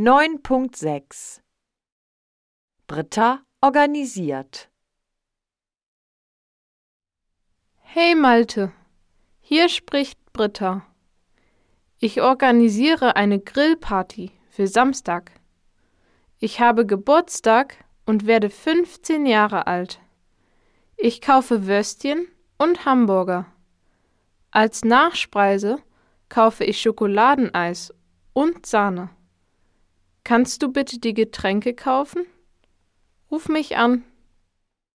9.6 Britta organisiert. Hey Malte, hier spricht Britta. Ich organisiere eine Grillparty für Samstag. Ich habe Geburtstag und werde 15 Jahre alt. Ich kaufe Würstchen und Hamburger. Als Nachspeise kaufe ich Schokoladeneis und Sahne. Kannst du bitte die Getränke kaufen? Ruf mich an.